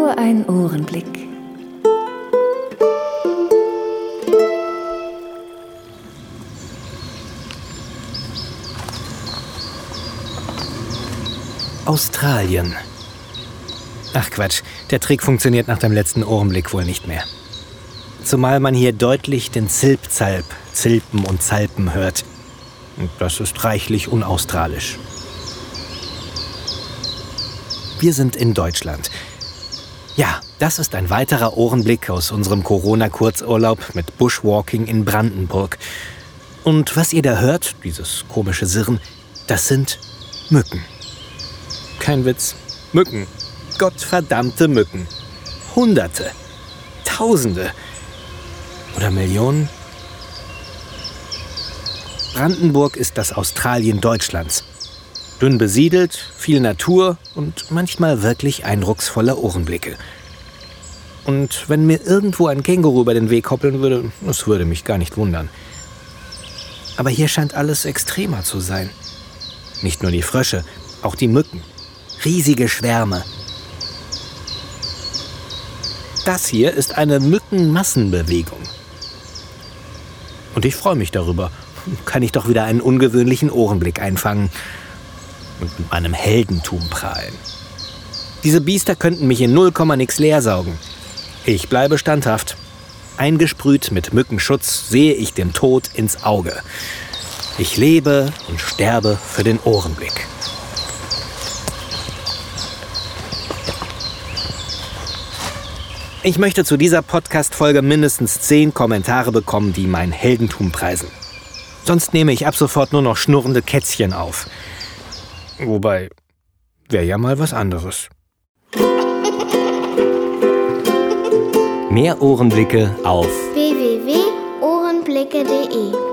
So ein Ohrenblick. Australien. Ach Quatsch, der Trick funktioniert nach dem letzten Ohrenblick wohl nicht mehr. Zumal man hier deutlich den Zilpzalp, Zilpen und Zalpen hört. Und das ist reichlich unaustralisch. Wir sind in Deutschland. Ja, das ist ein weiterer Ohrenblick aus unserem Corona-Kurzurlaub mit Bushwalking in Brandenburg. Und was ihr da hört, dieses komische Sirren, das sind Mücken. Kein Witz. Mücken. Gottverdammte Mücken. Hunderte. Tausende. Oder Millionen? Brandenburg ist das Australien Deutschlands. Dünn besiedelt, viel Natur und manchmal wirklich eindrucksvolle Ohrenblicke. Und wenn mir irgendwo ein Känguru über den Weg hoppeln würde, das würde mich gar nicht wundern. Aber hier scheint alles extremer zu sein. Nicht nur die Frösche, auch die Mücken. Riesige Schwärme. Das hier ist eine Mückenmassenbewegung. Und ich freue mich darüber. Kann ich doch wieder einen ungewöhnlichen Ohrenblick einfangen und mit meinem Heldentum prahlen. Diese Biester könnten mich in null Komma nix leer saugen. Ich bleibe standhaft. Eingesprüht mit Mückenschutz sehe ich dem Tod ins Auge. Ich lebe und sterbe für den Ohrenblick. Ich möchte zu dieser Podcast-Folge mindestens zehn Kommentare bekommen, die mein Heldentum preisen. Sonst nehme ich ab sofort nur noch schnurrende Kätzchen auf. Wobei, wäre ja mal was anderes. Mehr Ohrenblicke auf www.ohrenblicke.de